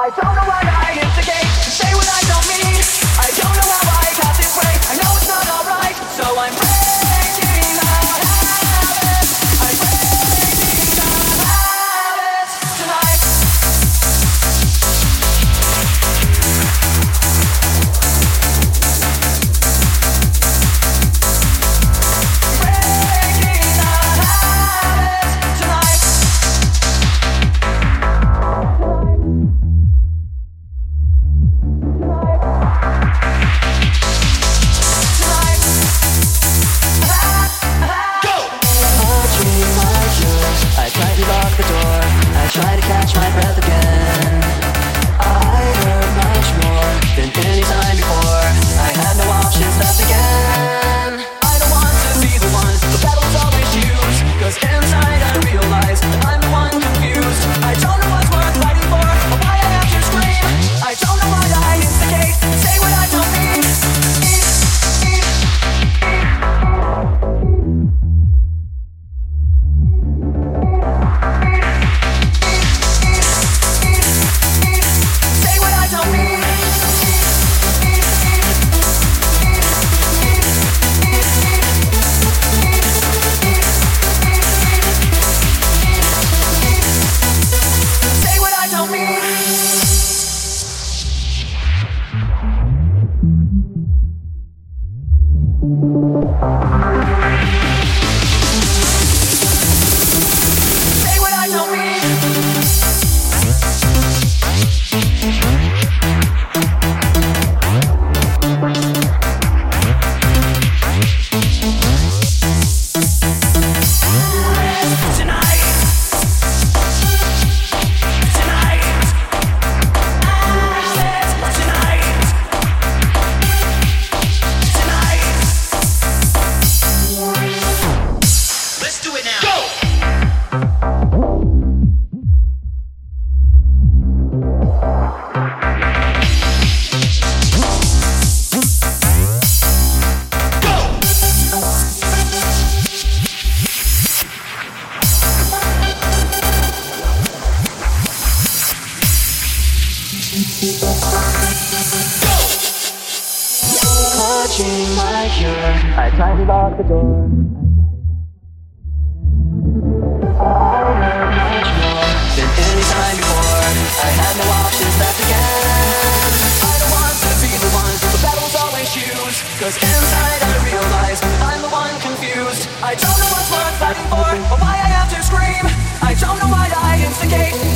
I don't know why. Clutching my cure, I tried to lock the door. I much more than any time before. I no left. I don't want to be the one the battle's always inside I realize I'm the one confused. I don't know what's worth fighting for or why I have to scream. I don't know why I instigate.